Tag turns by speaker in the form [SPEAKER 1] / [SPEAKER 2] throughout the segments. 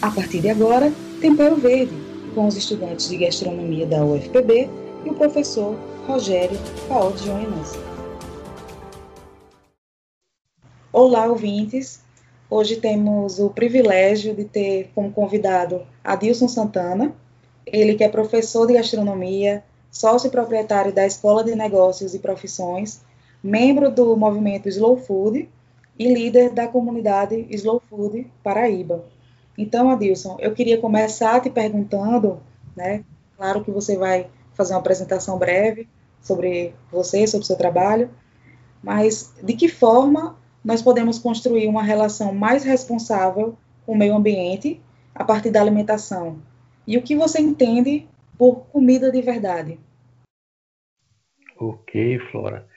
[SPEAKER 1] A partir de agora, Tempero Verde, com os estudantes de gastronomia da UFPB e o professor Rogério Paotti Joinas. Olá, ouvintes! Hoje temos o privilégio de ter como convidado Adilson Santana, ele que é professor de gastronomia, sócio proprietário da Escola de Negócios e Profissões, membro do movimento Slow Food e líder da comunidade Slow Food Paraíba. Então, Adilson, eu queria começar te perguntando, né? Claro que você vai fazer uma apresentação breve sobre você, sobre o seu trabalho, mas de que forma nós podemos construir uma relação mais responsável com o meio ambiente a partir da alimentação? E o que você entende por comida de verdade?
[SPEAKER 2] Ok, Flora.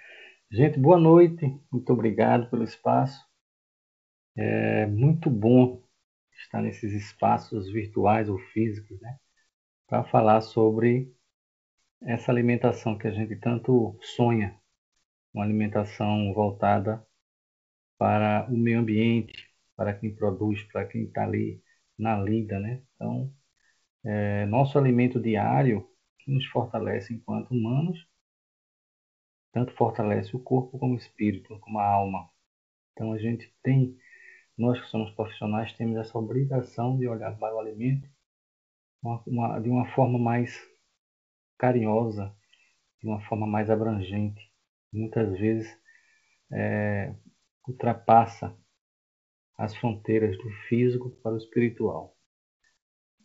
[SPEAKER 2] Gente, boa noite. Muito obrigado pelo espaço. É muito bom estar nesses espaços virtuais ou físicos, né? Para falar sobre essa alimentação que a gente tanto sonha, uma alimentação voltada para o meio ambiente, para quem produz, para quem está ali na lida, né? Então, é, nosso alimento diário que nos fortalece enquanto humanos, tanto fortalece o corpo como o espírito, como a alma. Então, a gente tem nós que somos profissionais temos essa obrigação de olhar para o alimento uma, uma, de uma forma mais carinhosa, de uma forma mais abrangente. Muitas vezes é, ultrapassa as fronteiras do físico para o espiritual.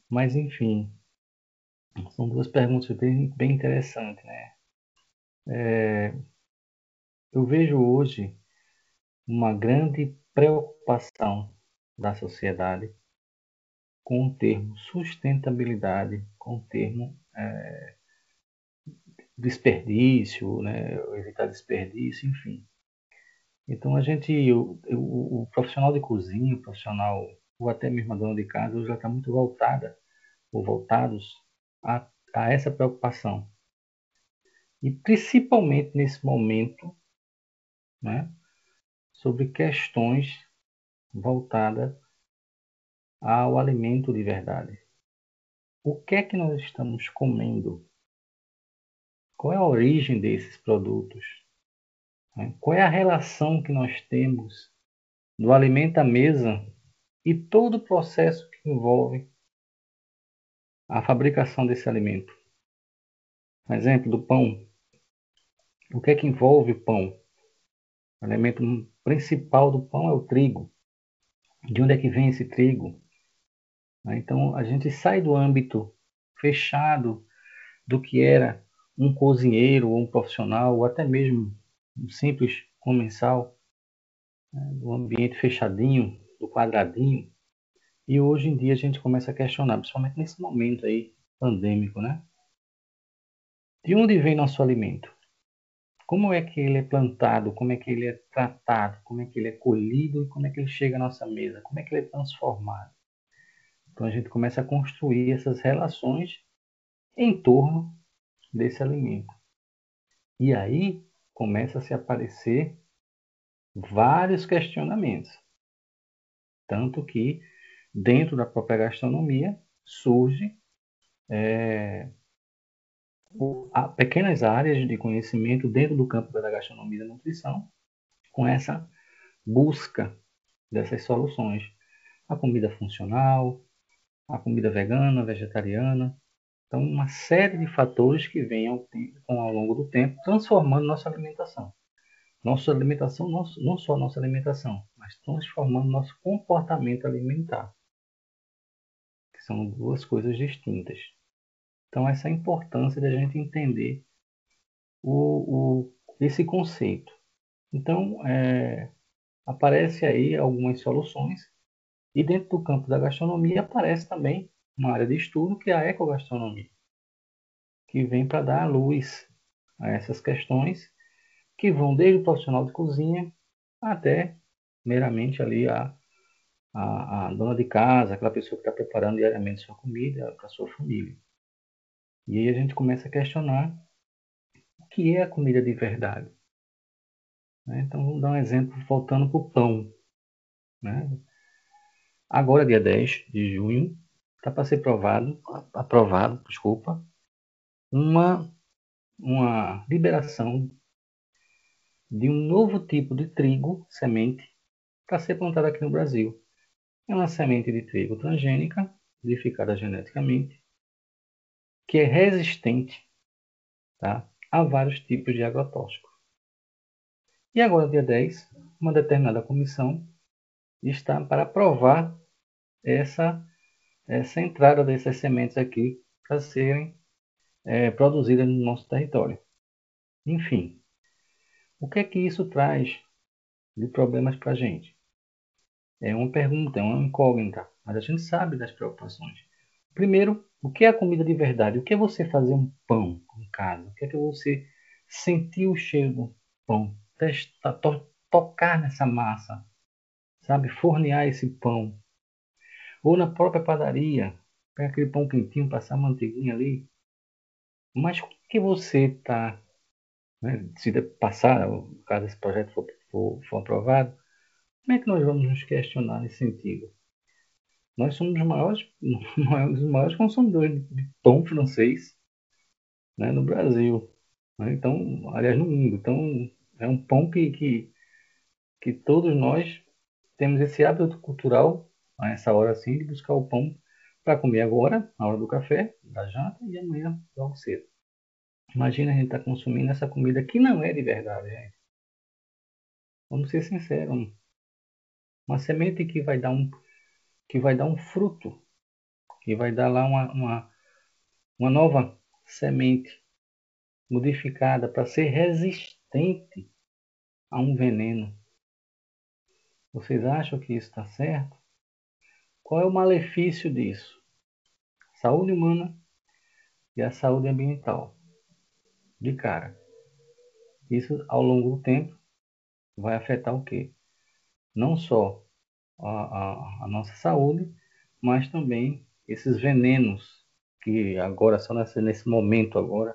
[SPEAKER 2] Mas, enfim, são duas perguntas bem, bem interessantes. Né? É, eu vejo hoje uma grande preocupação da sociedade com o termo sustentabilidade, com o termo é, desperdício, né, evitar desperdício, enfim. Então a gente, o, o, o, profissional de cozinha, o profissional, ou até mesmo a dona de casa, já está muito voltada, ou voltados a, a essa preocupação. E principalmente nesse momento, né, sobre questões voltadas ao alimento de verdade. O que é que nós estamos comendo? Qual é a origem desses produtos? Qual é a relação que nós temos do alimento à mesa e todo o processo que envolve a fabricação desse alimento? Exemplo do pão. O que é que envolve o pão? O elemento principal do pão é o trigo. De onde é que vem esse trigo? Né? Então a gente sai do âmbito fechado do que era um cozinheiro ou um profissional, ou até mesmo um simples comensal, né? do ambiente fechadinho, do quadradinho. E hoje em dia a gente começa a questionar, principalmente nesse momento aí pandêmico, né? De onde vem nosso alimento? Como é que ele é plantado, como é que ele é tratado, como é que ele é colhido e como é que ele chega à nossa mesa, como é que ele é transformado. Então a gente começa a construir essas relações em torno desse alimento. E aí começa a se aparecer vários questionamentos. Tanto que dentro da própria gastronomia surge é, há pequenas áreas de conhecimento dentro do campo da gastronomia e da nutrição com essa busca dessas soluções. A comida funcional, a comida vegana, vegetariana. Então, uma série de fatores que vêm ao, ao longo do tempo transformando nossa alimentação. Nossa alimentação, não só nossa alimentação, mas transformando nosso comportamento alimentar. Que são duas coisas distintas. Então, essa é importância da gente entender o, o, esse conceito. Então, é, aparece aí algumas soluções e dentro do campo da gastronomia aparece também uma área de estudo que é a ecogastronomia, que vem para dar luz a essas questões que vão desde o profissional de cozinha até meramente ali a, a, a dona de casa, aquela pessoa que está preparando diariamente sua comida para sua família. E aí a gente começa a questionar o que é a comida de verdade. Né? Então vamos dar um exemplo voltando para o pão. Né? agora dia 10 de junho, está para ser aprovado, aprovado, desculpa, uma, uma liberação de um novo tipo de trigo, semente, para ser plantado aqui no Brasil. É uma semente de trigo transgênica, modificada geneticamente, que é resistente tá, a vários tipos de agrotóxicos. E agora, dia 10, uma determinada comissão está para aprovar essa, essa entrada dessas sementes aqui para serem é, produzidas no nosso território. Enfim, o que é que isso traz de problemas para a gente? É uma pergunta, é uma incógnita, mas a gente sabe das preocupações. Primeiro, o que é a comida de verdade? O que é você fazer um pão em casa? O que é que você sentir o cheiro do pão? Testar, to, tocar nessa massa, sabe? Fornear esse pão. Ou na própria padaria, pegar aquele pão quentinho, passar manteiguinha ali. Mas o que você está, né, se passar, caso esse projeto for, for, for aprovado, como é que nós vamos nos questionar nesse sentido? Nós somos os maiores, os maiores consumidores de pão francês né, no Brasil. Né? Então, aliás, no mundo. Então, é um pão que, que, que todos nós temos esse hábito cultural, a essa hora assim, de buscar o pão para comer agora, na hora do café, da janta, e amanhã logo cedo. Imagina a gente estar tá consumindo essa comida que não é de verdade. Vamos ser sinceros. Uma semente que vai dar um, que vai dar um fruto, que vai dar lá uma, uma, uma nova semente modificada para ser resistente a um veneno. Vocês acham que isso está certo? Qual é o malefício disso? Saúde humana e a saúde ambiental. De cara. Isso ao longo do tempo vai afetar o quê? não só a, a, a nossa saúde, mas também esses venenos que agora só nesse, nesse momento agora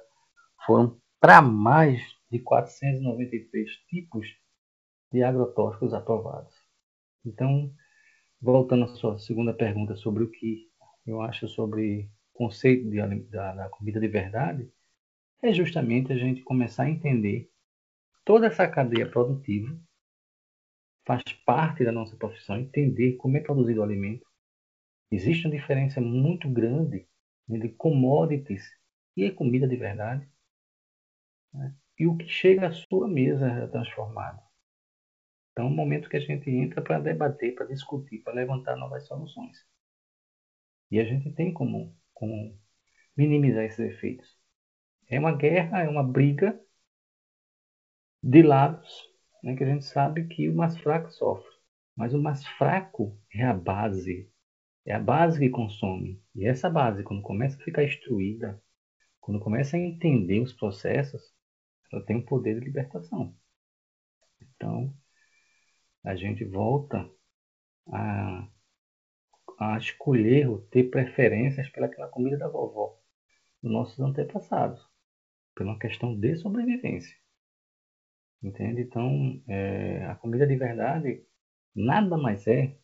[SPEAKER 2] foram para mais de 493 tipos de agrotóxicos aprovados. Então, voltando à sua segunda pergunta sobre o que eu acho sobre o conceito de, da, da comida de verdade, é justamente a gente começar a entender toda essa cadeia produtiva faz parte da nossa profissão entender como é produzido o alimento. Existe uma diferença muito grande entre commodities e comida de verdade. Né? E o que chega à sua mesa transformado. Então, é um momento que a gente entra para debater, para discutir, para levantar novas soluções. E a gente tem como, como minimizar esses efeitos. É uma guerra, é uma briga de lados né, que a gente sabe que o mais fraco sofre. Mas o mais fraco é a base. É a base que consome. E essa base, quando começa a ficar instruída, quando começa a entender os processos, ela tem um poder de libertação. Então, a gente volta a, a escolher ou ter preferências pelaquela comida da vovó, dos nossos antepassados, por uma questão de sobrevivência. Entende? Então, é, a comida de verdade nada mais é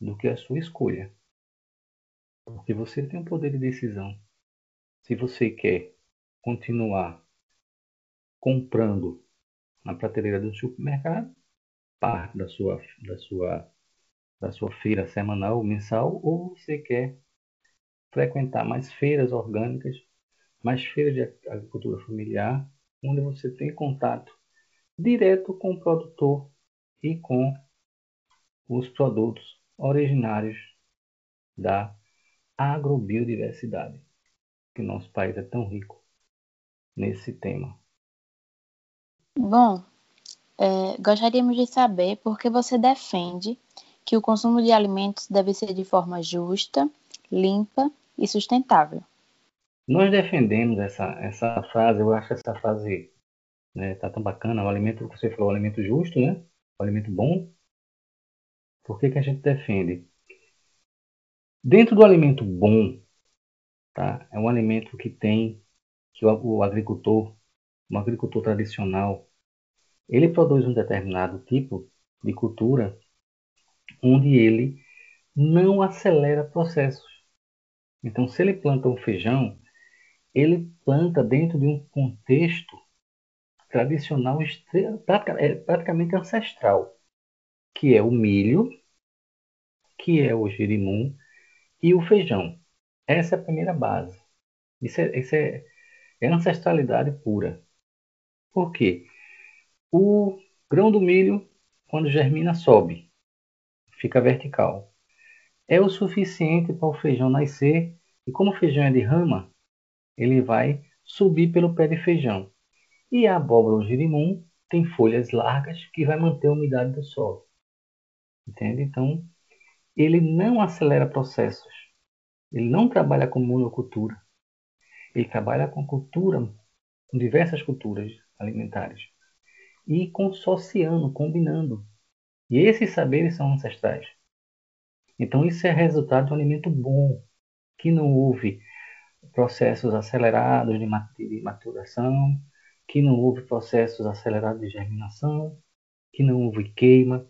[SPEAKER 2] do que a sua escolha. Porque você tem o poder de decisão. Se você quer continuar comprando na prateleira do supermercado, parte da sua, da sua, da sua feira semanal ou mensal, ou você quer frequentar mais feiras orgânicas, mais feiras de agricultura familiar, onde você tem contato direto com o produtor e com os produtos originários da agrobiodiversidade, que nosso país é tão rico nesse tema.
[SPEAKER 3] Bom, é, gostaríamos de saber por que você defende que o consumo de alimentos deve ser de forma justa, limpa e sustentável.
[SPEAKER 2] Nós defendemos essa, essa frase, eu acho essa frase né? Tá tão bacana, o alimento que você falou, o alimento justo, né? O alimento bom. Por que, que a gente defende? Dentro do alimento bom, tá? É um alimento que tem que o, o agricultor, um agricultor tradicional, ele produz um determinado tipo de cultura onde ele não acelera processos. Então, se ele planta um feijão, ele planta dentro de um contexto tradicional, é praticamente ancestral, que é o milho, que é o girimum e o feijão. Essa é a primeira base. Isso é, isso é, é ancestralidade pura. Por quê? O grão do milho, quando germina, sobe, fica vertical. É o suficiente para o feijão nascer, e como o feijão é de rama, ele vai subir pelo pé de feijão. E a abóbora girimum tem folhas largas que vai manter a umidade do solo. Entende? Então, ele não acelera processos. Ele não trabalha com monocultura. Ele trabalha com cultura, com diversas culturas alimentares. E consociando, combinando. E esses saberes são ancestrais. Então, isso é resultado de um alimento bom, que não houve processos acelerados de maturação, que não houve processos acelerados de germinação, que não houve queima,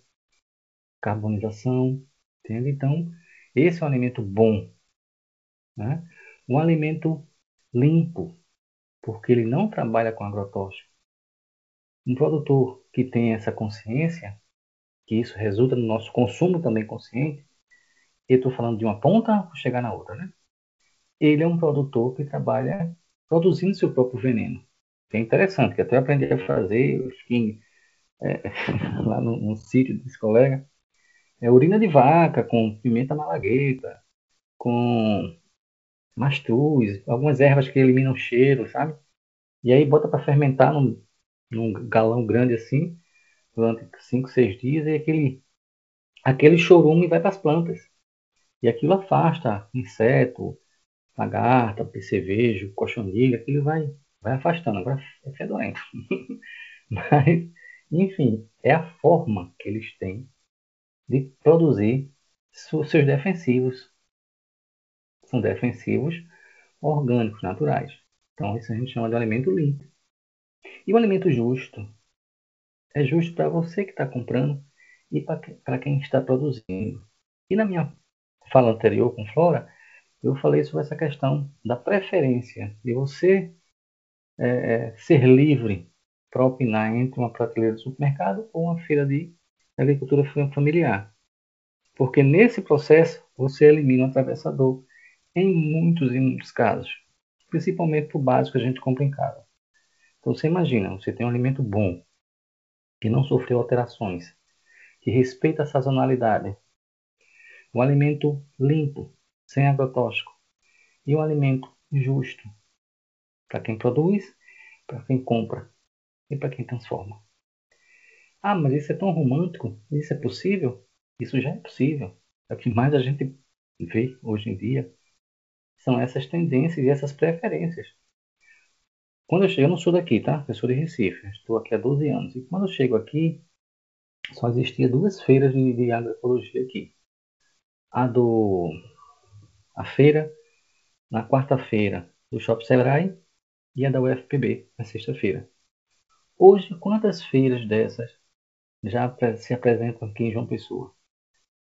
[SPEAKER 2] carbonização, entende? Então, esse é um alimento bom, né? Um alimento limpo, porque ele não trabalha com agrotóxico. Um produtor que tem essa consciência, que isso resulta no nosso consumo também consciente, eu estou falando de uma ponta para chegar na outra, né? Ele é um produtor que trabalha produzindo seu próprio veneno. É interessante, que até aprendi a fazer, eu fiquei é, lá no, no sítio desse colega, é urina de vaca com pimenta malagueta, com mastruz, algumas ervas que eliminam cheiro, sabe? E aí bota para fermentar num, num, galão grande assim, durante 5, 6 dias, e aquele, aquele chorume vai para as plantas. E aquilo afasta inseto, lagarta, percevejo, cochonilha, aquilo vai, vai afastando. Agora é fedorento. Mas, enfim, é a forma que eles têm de produzir seus defensivos. São defensivos orgânicos, naturais. Então, isso a gente chama de alimento limpo. E o alimento justo é justo para você que está comprando e para quem está produzindo. E na minha fala anterior com Flora, eu falei sobre essa questão da preferência, de você é, é ser livre para opinar entre uma prateleira de supermercado ou uma feira de agricultura familiar. Porque nesse processo você elimina o atravessador em muitos e muitos casos, principalmente para o básico que a gente compra em casa. Então você imagina, você tem um alimento bom, que não sofreu alterações, que respeita a sazonalidade, um alimento limpo, sem agrotóxico, e um alimento justo para quem produz, para quem compra e para quem transforma. Ah, mas isso é tão romântico? Isso é possível? Isso já é possível. É o que mais a gente vê hoje em dia. São essas tendências e essas preferências. Quando eu chego, eu não sou daqui, tá? Eu sou de Recife. Estou aqui há 12 anos. E quando eu chego aqui, só existia duas feiras de, de agroecologia aqui. A do... A feira na quarta-feira do Shopping Sebrae e a da UFPB na sexta-feira. Hoje, quantas feiras dessas já se apresentam aqui em João Pessoa.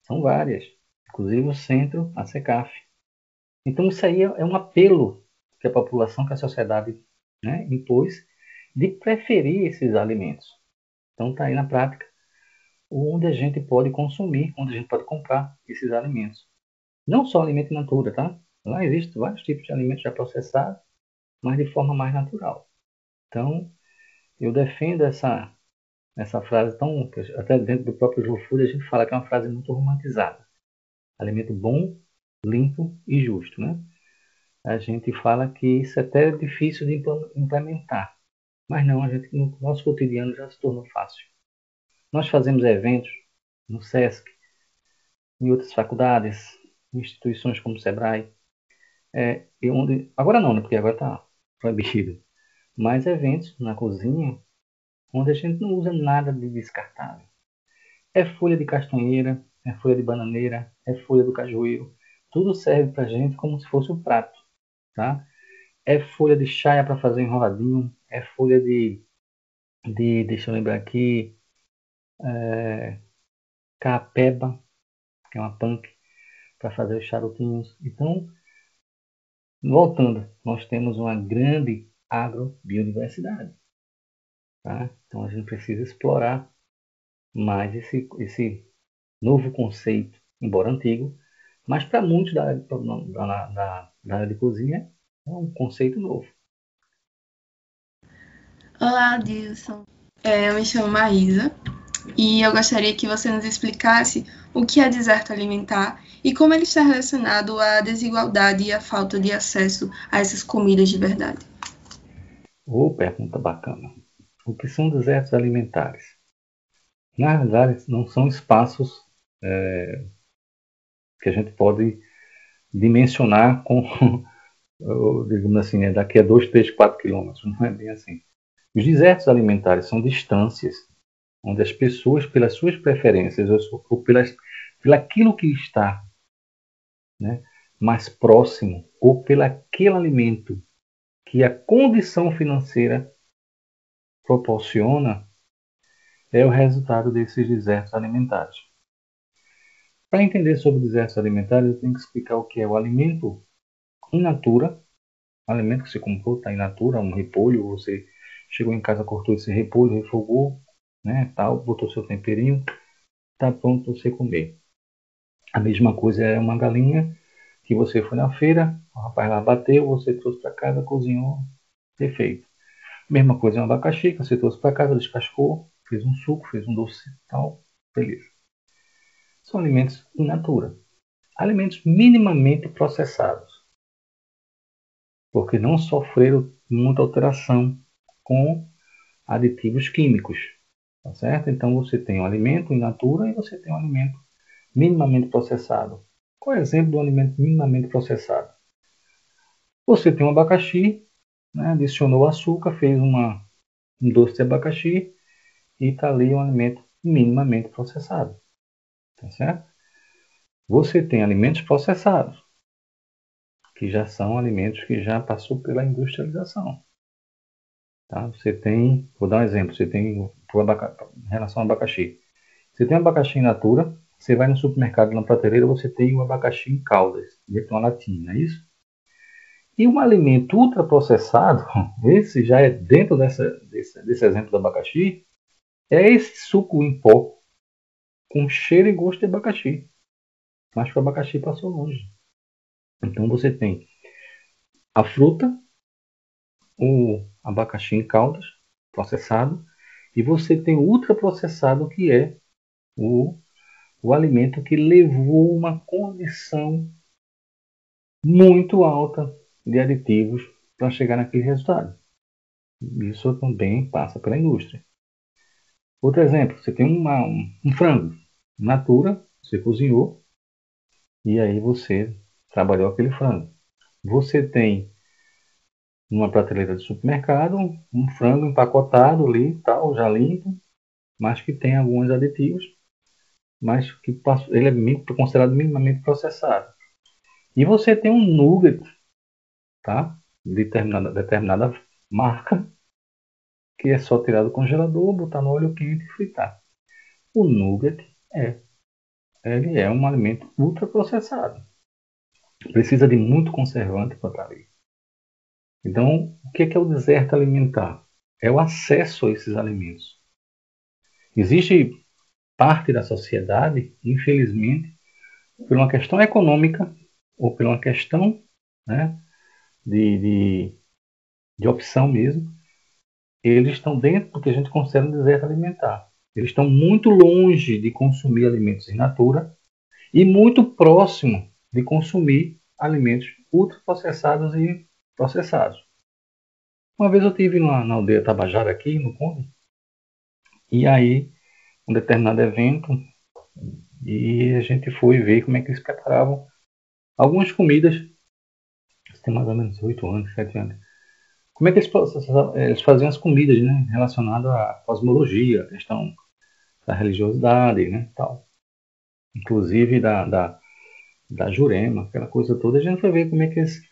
[SPEAKER 2] São várias, inclusive o centro, a SECAF. Então isso aí é um apelo que a população, que a sociedade né, impôs de preferir esses alimentos. Então está aí na prática onde a gente pode consumir, onde a gente pode comprar esses alimentos. Não só alimento natura, tá? Lá existem vários tipos de alimentos já processados, mas de forma mais natural. Então, eu defendo essa essa frase tão. Até dentro do próprio Joe Food a gente fala que é uma frase muito romantizada. Alimento bom, limpo e justo, né? A gente fala que isso é até difícil de implementar. Mas não, a gente no nosso cotidiano já se tornou fácil. Nós fazemos eventos no SESC, em outras faculdades, instituições como o SEBRAE, é, onde, agora não, né, porque agora está proibido, mas eventos na cozinha onde a gente não usa nada de descartável. É folha de castanheira, é folha de bananeira, é folha do cajueiro. Tudo serve para a gente como se fosse um prato, tá? É folha de chaia para fazer enroladinho, é folha de, de deixa eu lembrar aqui, é, capeba, que é uma punk, para fazer os charutinhos. Então, voltando, nós temos uma grande agrobiodiversidade. Tá? Então a gente precisa explorar mais esse, esse novo conceito, embora antigo, mas para muitos da, da, da, da área de cozinha é um conceito novo.
[SPEAKER 4] Olá, Dilson. É, eu me chamo Maísa e eu gostaria que você nos explicasse o que é deserto alimentar e como ele está relacionado à desigualdade e à falta de acesso a essas comidas de verdade.
[SPEAKER 2] Oh, pergunta bacana. O que são desertos alimentares? Na verdade, não são espaços é, que a gente pode dimensionar com, digamos assim, né, daqui a 2, 3, 4 quilômetros. Não é bem assim. Os desertos alimentares são distâncias onde as pessoas, pelas suas preferências ou pelas, pelaquilo que está né, mais próximo, ou pelaquele alimento que a condição financeira proporciona, é o resultado desses desertos alimentares. Para entender sobre desertos alimentares, eu tenho que explicar o que é o alimento in natura, alimento que você comprou está in natura, um repolho, você chegou em casa, cortou esse repolho, refogou, né, tal, botou seu temperinho, está pronto para você comer. A mesma coisa é uma galinha que você foi na feira, o rapaz lá bateu, você trouxe para casa, cozinhou, perfeito. Mesma coisa é um abacaxi que você trouxe para casa, descascou, fez um suco, fez um doce, tal, beleza. São alimentos in natura. Alimentos minimamente processados. Porque não sofreram muita alteração com aditivos químicos. Tá certo? Então você tem um alimento in natura e você tem um alimento minimamente processado. Qual é o exemplo do alimento minimamente processado? Você tem um abacaxi, né, adicionou açúcar, fez uma, um doce de abacaxi e está ali um alimento minimamente processado. Tá certo? Você tem alimentos processados, que já são alimentos que já passou pela industrialização. Tá? Você tem, vou dar um exemplo, você tem em relação ao abacaxi. Você tem abacaxi in natura, você vai no supermercado na prateleira, você tem o um abacaxi em caldas, de uma latinha, é isso? E um alimento ultraprocessado, esse já é dentro dessa, desse, desse exemplo do abacaxi, é esse suco em pó com cheiro e gosto de abacaxi. Mas o abacaxi passou longe. Então você tem a fruta, o abacaxi em caldas, processado, e você tem o ultraprocessado, que é o, o alimento que levou uma condição muito alta de aditivos para chegar naquele resultado. Isso também passa pela indústria. Outro exemplo, você tem uma, um, um frango natura, você cozinhou e aí você trabalhou aquele frango. Você tem numa prateleira de supermercado um frango empacotado ali, tal, já limpo, mas que tem alguns aditivos, mas que ele é considerado minimamente processado. E você tem um nugget, tá? Determinada, determinada marca, que é só tirar do congelador, botar no óleo quente e fritar. O nugget é, ele é um alimento ultraprocessado. Precisa de muito conservante para estar ali. Então, o que é o deserto alimentar? É o acesso a esses alimentos. Existe parte da sociedade, infelizmente, por uma questão econômica ou por uma questão né, de, de, de opção mesmo, eles estão dentro do que a gente considera um deserto alimentar. Eles estão muito longe de consumir alimentos in natura e muito próximo de consumir alimentos ultraprocessados e processados. Uma vez eu tive na, na aldeia Tabajara aqui no Conde, e aí um determinado evento e a gente foi ver como é que eles preparavam algumas comidas. Tem mais ou menos oito anos, sete anos. Como é que eles, eles faziam as comidas, né, relacionadas à cosmologia, à questão da religiosidade, né, tal. Inclusive da, da, da Jurema, aquela coisa toda. A gente foi ver como é que eles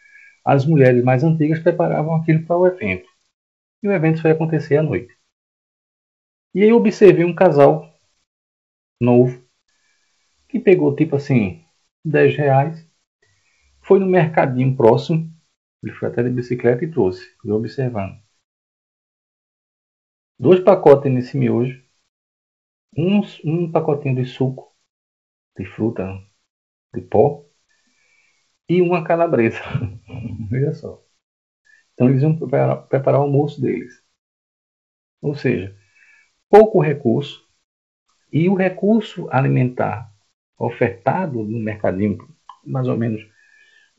[SPEAKER 2] as mulheres mais antigas preparavam aquilo para o evento. E o evento foi acontecer à noite. E aí eu observei um casal novo que pegou tipo assim 10 reais. Foi no mercadinho próximo, ele foi até de bicicleta e trouxe, eu observando. Dois pacotes nesse miojo, um, um pacotinho de suco, de fruta, de pó, e uma calabresa. Veja só. Então eles iam preparar, preparar o almoço deles. Ou seja, pouco recurso e o recurso alimentar ofertado no mercadinho, mais ou menos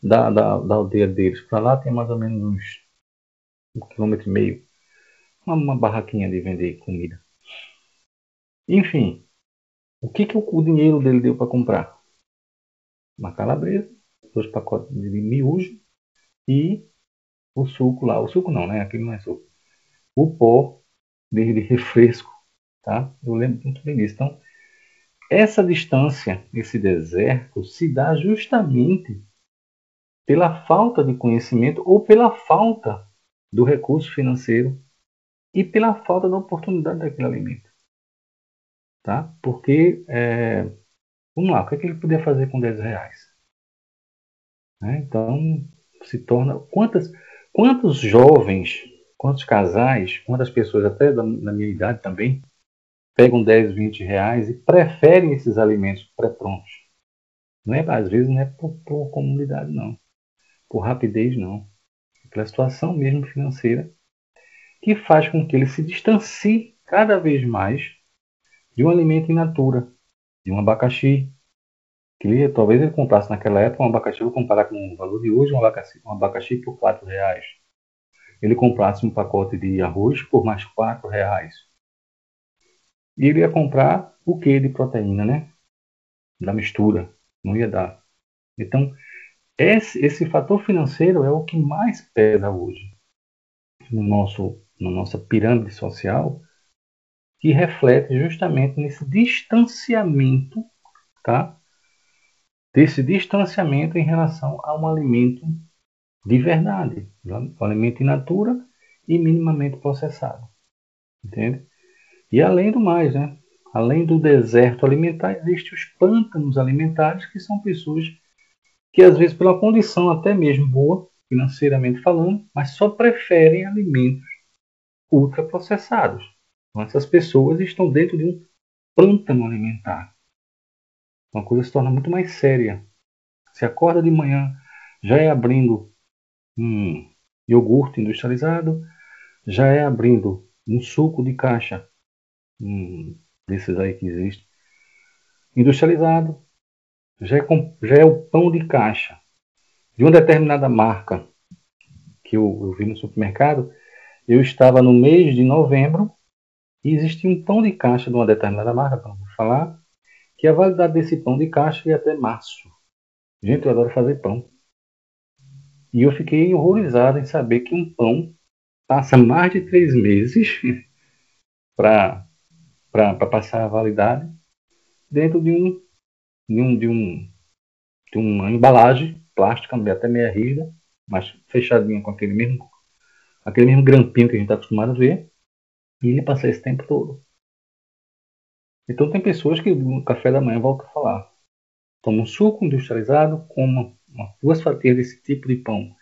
[SPEAKER 2] da, da, da aldeia deles para lá, tem mais ou menos uns um quilômetro e meio. Uma, uma barraquinha de vender comida. Enfim, o que, que o, o dinheiro dele deu para comprar? Uma calabresa, dois pacotes de miojo e o suco lá. O suco não, né? Aquele não é suco. O pó de, de refresco, tá? Eu lembro muito bem disso. Então, essa distância, esse deserto, se dá justamente pela falta de conhecimento ou pela falta do recurso financeiro e pela falta da oportunidade daquele alimento. Tá? Porque, é, vamos lá, o que, é que ele podia fazer com 10 reais? Né? Então, se torna. Quantas, quantos jovens, quantos casais, quantas pessoas, até da, da minha idade também, pegam 10, 20 reais e preferem esses alimentos pré-prontos? Não é, às vezes não é por, por comunidade, não. Por rapidez, não. É pela situação mesmo financeira, que faz com que ele se distancie cada vez mais de um alimento in natura, de um abacaxi, que ele, talvez ele comprasse naquela época um abacaxi, vou comparar com o valor de hoje, um abacaxi, um abacaxi por 4 reais. Ele comprasse um pacote de arroz por mais 4 reais. E ele ia comprar o que de proteína, né? Da mistura. Não ia dar. Então, esse, esse fator financeiro é o que mais pesa hoje no nosso, na nossa pirâmide social, que reflete justamente nesse distanciamento, tá? desse distanciamento em relação a um alimento de verdade, um alimento in natura e minimamente processado. Entende? E além do mais, né? além do deserto alimentar, existem os pântanos alimentares, que são pessoas que, às vezes, pela condição até mesmo boa, financeiramente falando, mas só preferem alimentos ultraprocessados. Então, essas pessoas estão dentro de um pântano alimentar uma coisa se torna muito mais séria. Se acorda de manhã, já é abrindo um iogurte industrializado, já é abrindo um suco de caixa, desses aí que existe, industrializado, já é, já é o pão de caixa de uma determinada marca que eu, eu vi no supermercado. Eu estava no mês de novembro e existia um pão de caixa de uma determinada marca, vou falar, que a validade desse pão de caixa ia até março. Gente, eu adoro fazer pão. E eu fiquei horrorizado em saber que um pão passa mais de três meses para passar a validade dentro de um de um de um de uma embalagem plástica até meia rígida, mas fechadinha com aquele mesmo aquele mesmo grampinho que a gente está acostumado a ver, e ele passa esse tempo todo. Então tem pessoas que no café da manhã voltam a falar. Toma um suco industrializado, coma uma, duas fatias desse tipo de pão,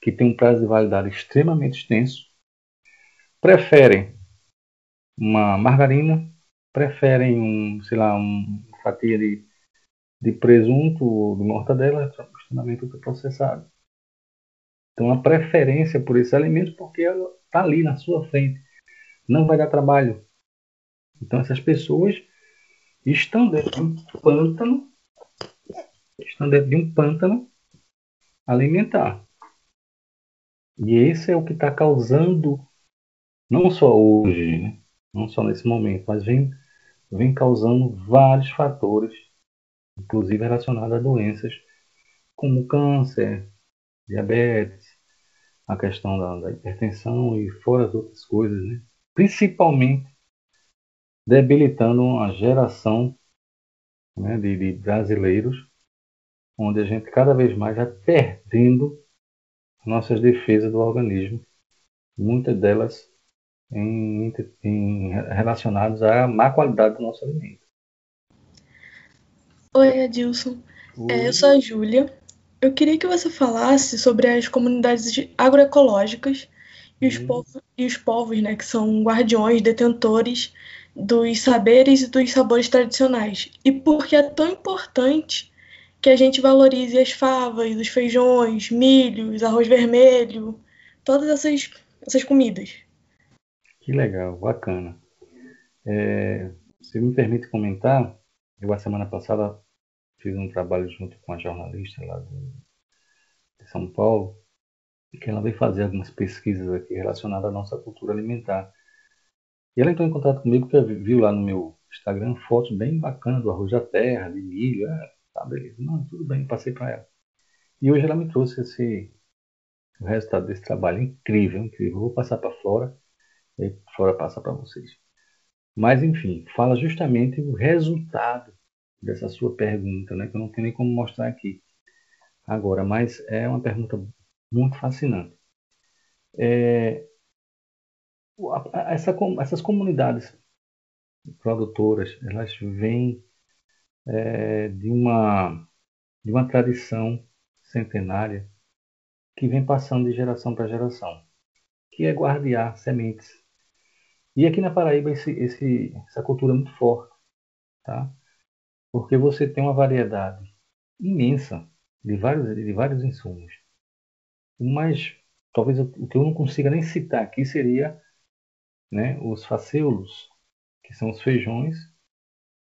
[SPEAKER 2] que tem um prazo de validade extremamente extenso. Preferem uma margarina, preferem um, sei lá, uma fatia de, de presunto ou de mortadela extremamente ultraprocessado. Então a preferência por esse alimento porque ela está ali na sua frente. Não vai dar trabalho, então essas pessoas estão dentro de um pântano, estão dentro de um pântano alimentar. E esse é o que está causando, não só hoje, né? Não só nesse momento, mas vem, vem causando vários fatores, inclusive relacionados a doenças como câncer, diabetes, a questão da, da hipertensão e fora as outras coisas, né? principalmente debilitando uma geração né, de, de, brasileiros, onde a gente cada vez mais vai perdendo nossas defesas do organismo, muitas delas em, em, relacionadas à má qualidade do nosso alimento.
[SPEAKER 4] Oi, Adilson.
[SPEAKER 5] É, eu sou a Júlia. Eu queria que você falasse sobre as comunidades agroecológicas e os, hum. povos, e os povos, né, que são guardiões, detentores dos saberes e dos sabores tradicionais. E por que é tão importante que a gente valorize as favas, os feijões, milhos, arroz vermelho, todas essas, essas comidas.
[SPEAKER 2] Que legal, bacana. É, se me permite comentar, eu a semana passada fiz um trabalho junto com a jornalista lá de São Paulo, que ela veio fazer algumas pesquisas aqui relacionadas à nossa cultura alimentar. E ela entrou em contato comigo porque viu lá no meu Instagram fotos bem bacanas do arroz da terra, de milho. É, tá, beleza. Não, tudo bem, passei para ela. E hoje ela me trouxe esse o resultado desse trabalho incrível, incrível. Vou passar para fora e fora passa para vocês. Mas enfim, fala justamente o resultado dessa sua pergunta, né, que eu não tenho nem como mostrar aqui agora, mas é uma pergunta muito fascinante. É, essa, essas comunidades produtoras, elas vêm é, de, uma, de uma tradição centenária que vem passando de geração para geração, que é guardear sementes. E aqui na Paraíba esse, esse, essa cultura é muito forte, tá? porque você tem uma variedade imensa de vários, de vários insumos. Mas talvez o que eu não consiga nem citar aqui seria né, os faceulos, que são os feijões,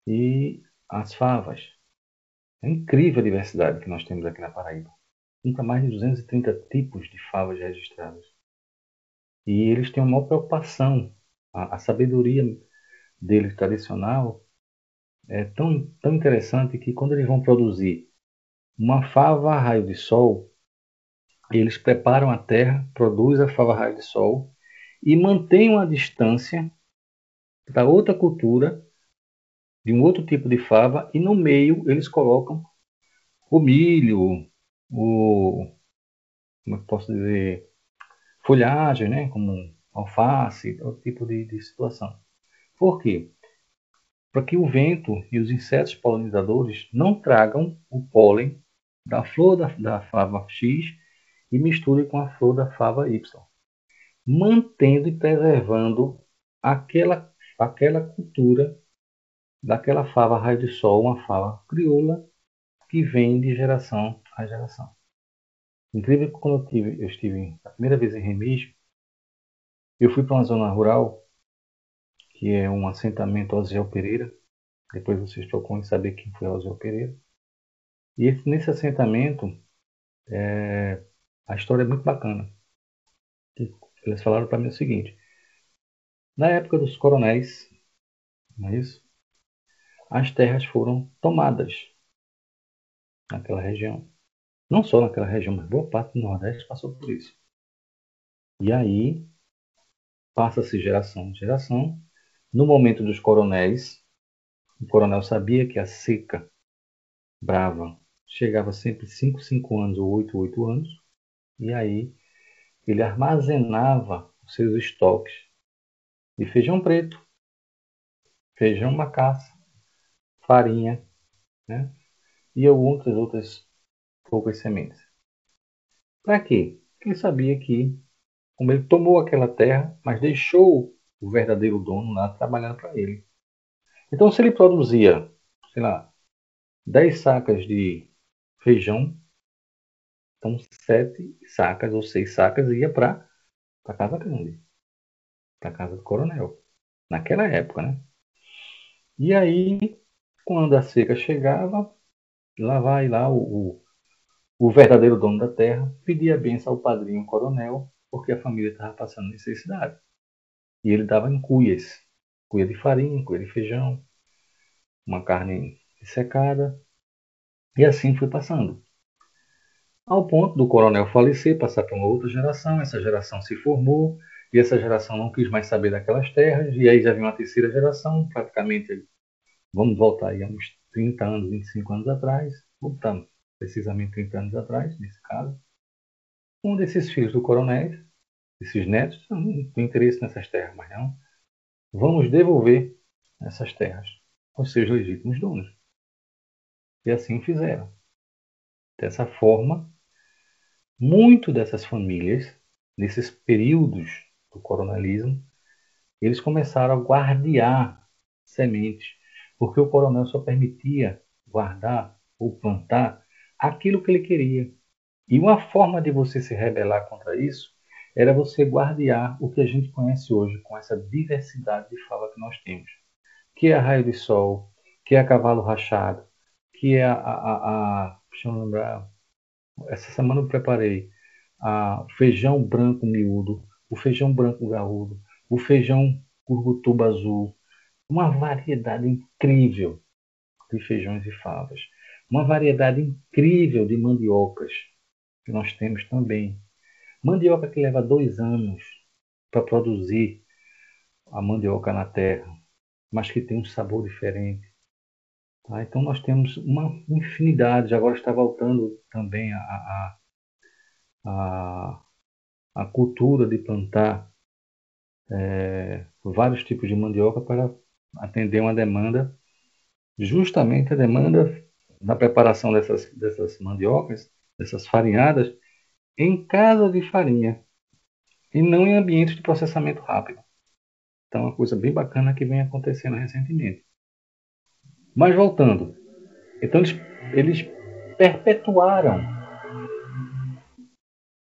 [SPEAKER 2] e as favas. É incrível a diversidade que nós temos aqui na Paraíba. Nunca mais de 230 tipos de favas registradas. E eles têm uma maior preocupação. A, a sabedoria deles tradicional é tão, tão interessante que quando eles vão produzir uma fava a raio de sol, eles preparam a terra, produzem a fava a raio de sol e mantêm uma distância da outra cultura, de um outro tipo de fava, e no meio eles colocam o milho, o como é que posso dizer, folhagem, né, como alface, outro tipo de, de situação. Por quê? para que o vento e os insetos polinizadores não tragam o pólen da flor da, da fava X e misturem com a flor da fava Y, mantendo e preservando aquela, aquela cultura daquela fava raio de sol, uma fava crioula que vem de geração a geração. Incrível que quando eu, tive, eu estive a primeira vez em Remígio, eu fui para uma zona rural que é um assentamento Osiel Pereira. Depois vocês procuram saber quem foi Osiel Pereira. E esse, nesse assentamento, é, a história é muito bacana. Eles falaram para mim o seguinte: na época dos coronéis, não é isso? As terras foram tomadas naquela região. Não só naquela região, mas boa parte do Nordeste passou por isso. E aí passa-se geração em geração no momento dos coronéis, o coronel sabia que a seca brava chegava sempre 5, 5 anos ou 8, 8 anos, e aí ele armazenava os seus estoques de feijão preto, feijão macaça, farinha, né? e algumas outras poucas sementes. Para quê? Porque ele sabia que, como ele tomou aquela terra, mas deixou o verdadeiro dono lá trabalhando para ele. Então, se ele produzia, sei lá, 10 sacas de feijão, então 7 sacas ou 6 sacas ia para a casa grande, para a casa do coronel, naquela época, né? E aí, quando a seca chegava, lá vai lá o, o, o verdadeiro dono da terra pedia a benção ao padrinho coronel, porque a família estava passando necessidade. E ele dava em cuias, cuia de farinha, cuia de feijão, uma carne secada, e assim foi passando. Ao ponto do coronel falecer, passar para uma outra geração, essa geração se formou, e essa geração não quis mais saber daquelas terras, e aí já vinha uma terceira geração, praticamente, vamos voltar aí a uns 30 anos, 25 anos atrás, voltamos precisamente 30 anos atrás, nesse caso, um desses filhos do coronel esses netos não têm interesse nessas terras, mas não. Vamos devolver essas terras aos seus legítimos donos. E assim fizeram. Dessa forma, muito dessas famílias, nesses períodos do coronelismo, eles começaram a guardear sementes, porque o coronel só permitia guardar ou plantar aquilo que ele queria. E uma forma de você se rebelar contra isso era você guardear o que a gente conhece hoje com essa diversidade de fala que nós temos, que é a raio de sol, que é a cavalo rachado, que é a, a, a deixa eu lembrar, essa semana eu preparei a feijão branco miúdo, o feijão branco garrudo, o feijão curgutuba azul, uma variedade incrível de feijões e favas, uma variedade incrível de mandiocas que nós temos também. Mandioca que leva dois anos para produzir a mandioca na terra, mas que tem um sabor diferente. Tá? Então nós temos uma infinidade, agora está voltando também a, a, a, a cultura de plantar é, vários tipos de mandioca para atender uma demanda, justamente a demanda da preparação dessas, dessas mandiocas, dessas farinhadas, em casa de farinha e não em ambiente de processamento rápido. Então, é uma coisa bem bacana que vem acontecendo recentemente. Mas voltando, então eles, eles perpetuaram,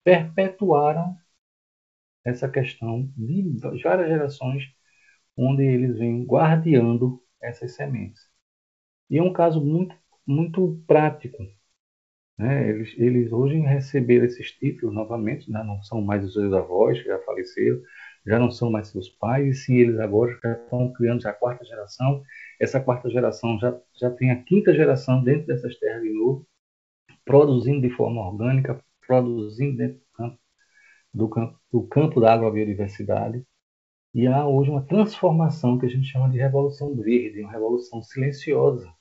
[SPEAKER 2] perpetuaram essa questão de várias gerações onde eles vêm guardeando essas sementes. E é um caso muito, muito prático. Né? Eles, eles hoje receberam esses títulos novamente, né? não são mais os seus avós, que já faleceram, já não são mais seus pais, e sim eles agora já estão criando já a quarta geração. Essa quarta geração já, já tem a quinta geração dentro dessas terras de novo, produzindo de forma orgânica, produzindo dentro do campo, do campo, do campo da agrobiodiversidade. E há hoje uma transformação que a gente chama de revolução verde, uma revolução silenciosa.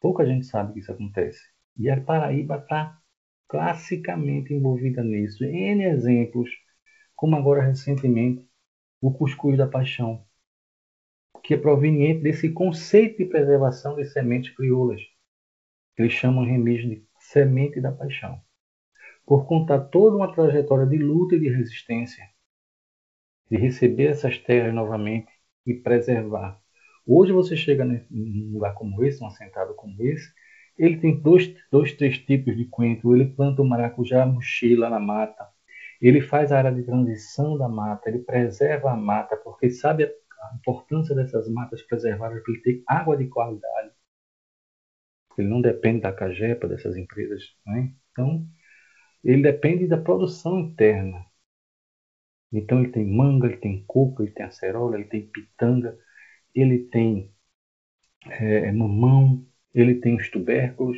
[SPEAKER 2] Pouca gente sabe que isso acontece. E a Paraíba está classicamente envolvida nisso. N exemplos como agora recentemente o cuscuz da paixão, que é proveniente desse conceito de preservação de sementes crioulas, que eles chamam remis de semente da paixão, por contar toda uma trajetória de luta e de resistência, de receber essas terras novamente e preservar. Hoje você chega num lugar como esse, um assentado como esse, ele tem dois, dois três tipos de coentro. Ele planta o maracujá mochila na mata, ele faz a área de transição da mata, ele preserva a mata, porque sabe a importância dessas matas preservadas, porque ele tem água de qualidade. Ele não depende da cajepa dessas empresas. Né? Então, ele depende da produção interna. Então, ele tem manga, ele tem coco, ele tem acerola, ele tem pitanga, ele tem é, mamão, ele tem os tubérculos,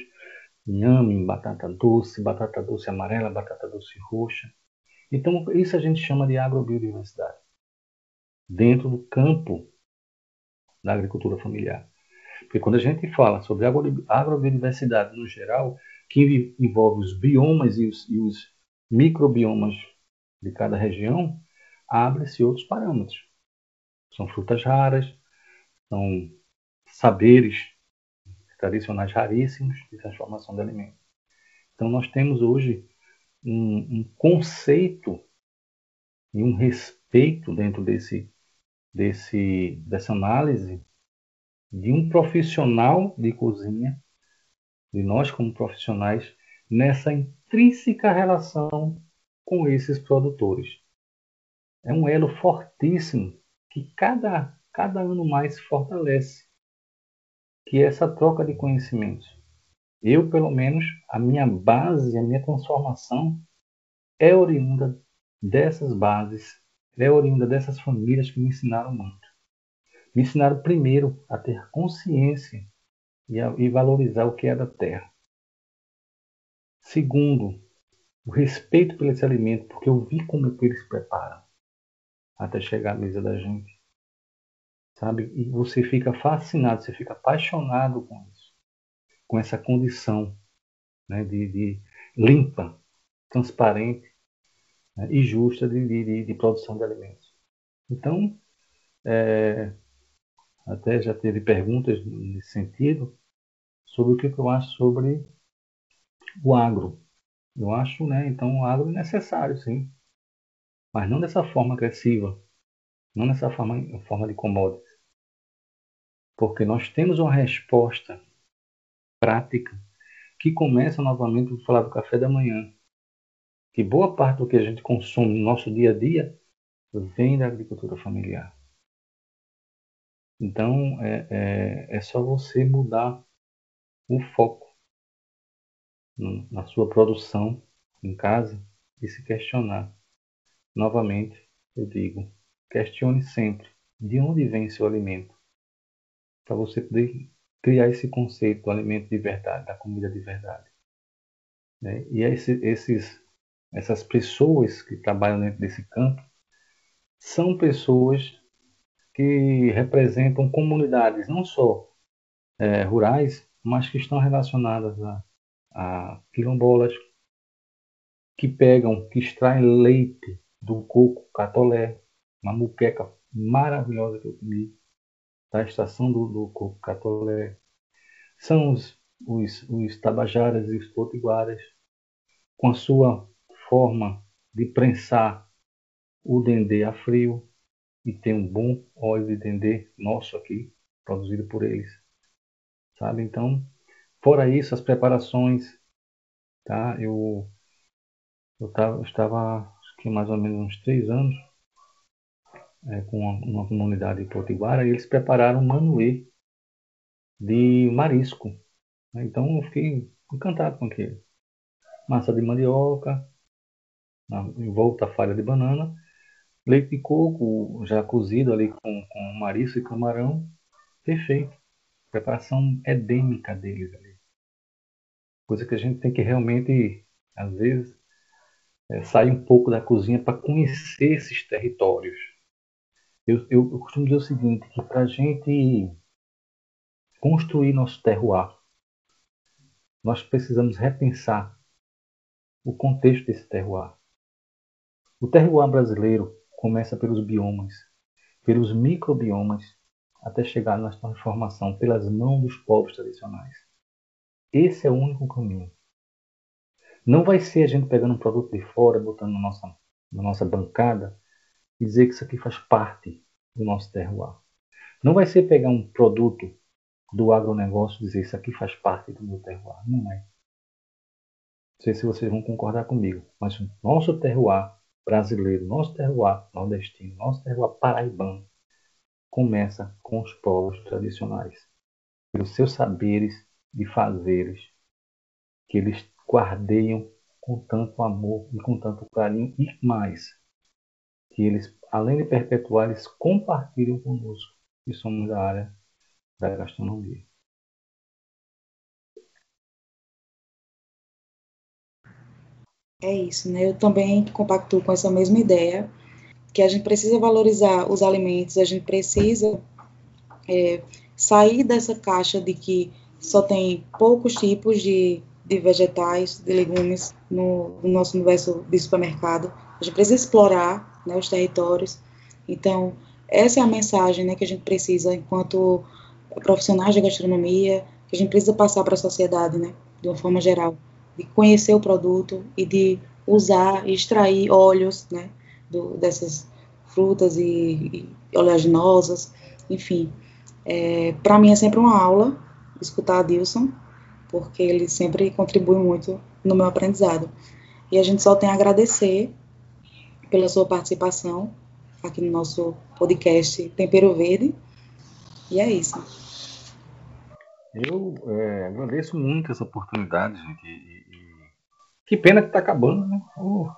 [SPEAKER 2] inhame, batata doce, batata doce amarela, batata doce roxa. Então, isso a gente chama de agrobiodiversidade, dentro do campo da agricultura familiar. Porque quando a gente fala sobre agrobiodiversidade no geral, que envolve os biomas e os, e os microbiomas de cada região, abre-se outros parâmetros. São frutas raras, são saberes tradicionais raríssimos de transformação de alimentos. Então, nós temos hoje um, um conceito e um respeito dentro desse, desse, dessa análise de um profissional de cozinha, de nós como profissionais, nessa intrínseca relação com esses produtores. É um elo fortíssimo que cada, cada ano mais fortalece, que é essa troca de conhecimentos. Eu, pelo menos, a minha base, a minha transformação é oriunda dessas bases, é oriunda dessas famílias que me ensinaram muito. Me ensinaram primeiro a ter consciência e, a, e valorizar o que é da terra. Segundo, o respeito por esse alimento, porque eu vi como é que eles preparam até chegar à mesa da gente. Sabe? E você fica fascinado, você fica apaixonado com isso com essa condição né, de, de, limpa, transparente né, e justa de, de, de, produção de alimentos. Então, é, até já teve perguntas nesse sentido sobre o que eu acho sobre o agro. Eu acho, né? Então o agro é necessário, sim. Mas não dessa forma agressiva. Não dessa forma, forma de commodities. Porque nós temos uma resposta prática que começa novamente, vou falar do café da manhã. Que boa parte do que a gente consome no nosso dia a dia vem da agricultura familiar. Então, é, é, é só você mudar o foco na sua produção em casa e se questionar. Novamente, eu digo, questione sempre de onde vem seu alimento, para você poder criar esse conceito do alimento de verdade, da comida de verdade. Né? E esse, esses, essas pessoas que trabalham dentro desse campo são pessoas que representam comunidades não só é, rurais, mas que estão relacionadas a, a quilombolas, que pegam, que extraem leite do coco catolé, uma muqueca maravilhosa que eu comi, da estação do, do coco catolé. São os, os, os tabajaras e os potiguaras, com a sua forma de prensar o dendê a frio, e tem um bom óleo de dendê nosso aqui, produzido por eles. Sabe? Então, fora isso, as preparações, tá? Eu, eu, tava, eu estava, acho que mais ou menos uns três anos, é, com uma, uma, comunidade potiguara, e eles prepararam um manuê de marisco. Né? Então, eu fiquei encantado com aquilo. Massa de mandioca, em volta a falha de banana, Leite de coco já cozido ali com, com marisco e camarão, perfeito. Preparação edêmica deles ali. Coisa que a gente tem que realmente, às vezes, é, sair um pouco da cozinha para conhecer esses territórios. Eu, eu, eu costumo dizer o seguinte, que para a gente construir nosso terroir, nós precisamos repensar o contexto desse terroir. O terroir brasileiro começa pelos biomas, pelos microbiomas, até chegar na transformação pelas mãos dos povos tradicionais. Esse é o único caminho. Não vai ser a gente pegando um produto de fora, botando na nossa, na nossa bancada e dizer que isso aqui faz parte do nosso terroir. Não vai ser pegar um produto do agronegócio e dizer isso aqui faz parte do meu terroir. Não é. Não sei se vocês vão concordar comigo, mas o nosso terroir brasileiro, nosso terroir nordestino, nosso terroir paraibano, começa com os povos tradicionais, pelos seus saberes e fazeres, que eles guardeiam com tanto amor e com tanto carinho, e mais, que eles, além de perpetuar, eles compartilham conosco, que somos da área da gastronomia.
[SPEAKER 1] É isso, né? Eu também compacto com essa mesma ideia, que a gente precisa valorizar os alimentos, a gente precisa é, sair dessa caixa de que só tem poucos tipos de, de vegetais, de legumes no, no, nosso universo de supermercado. A gente precisa explorar né, os territórios. Então, essa é a mensagem né, que a gente precisa, enquanto profissionais de gastronomia, que a gente precisa passar para a sociedade, né, de uma forma geral de conhecer o produto e de usar e extrair óleos, né, do, dessas frutas e, e oleaginosas, enfim. É, Para mim é sempre uma aula escutar a Dilson, porque ele sempre contribui muito no meu aprendizado. E a gente só tem a agradecer pela sua participação aqui no nosso podcast Tempero Verde. E é isso.
[SPEAKER 2] Eu é, agradeço muito essa oportunidade, gente. E, e... Que pena que está acabando, né? Oh.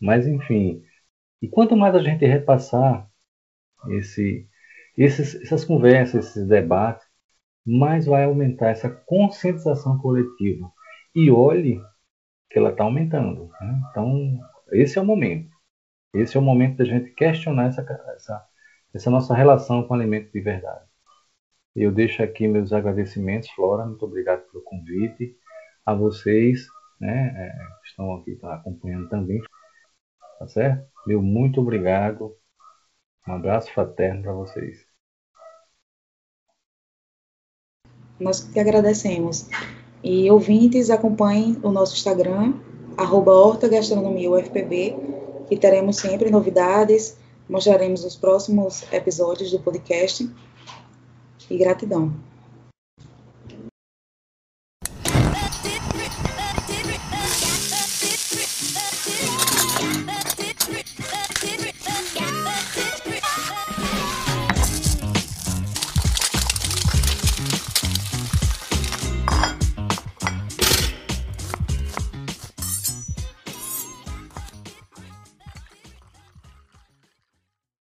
[SPEAKER 2] Mas, enfim. E quanto mais a gente repassar esse, esses, essas conversas, esses debates, mais vai aumentar essa conscientização coletiva. E olhe que ela está aumentando. Né? Então, esse é o momento. Esse é o momento da gente questionar essa, essa, essa nossa relação com o alimento de verdade. Eu deixo aqui meus agradecimentos, Flora, muito obrigado pelo convite. A vocês, né, é, que estão aqui tá acompanhando também, tá certo? Meu muito obrigado. Um abraço fraterno para vocês.
[SPEAKER 1] Nós que agradecemos. E ouvintes, acompanhem o nosso Instagram, arroba Horta Gastronomia UFPB, que teremos sempre novidades, mostraremos os próximos episódios do podcast. E gratidão.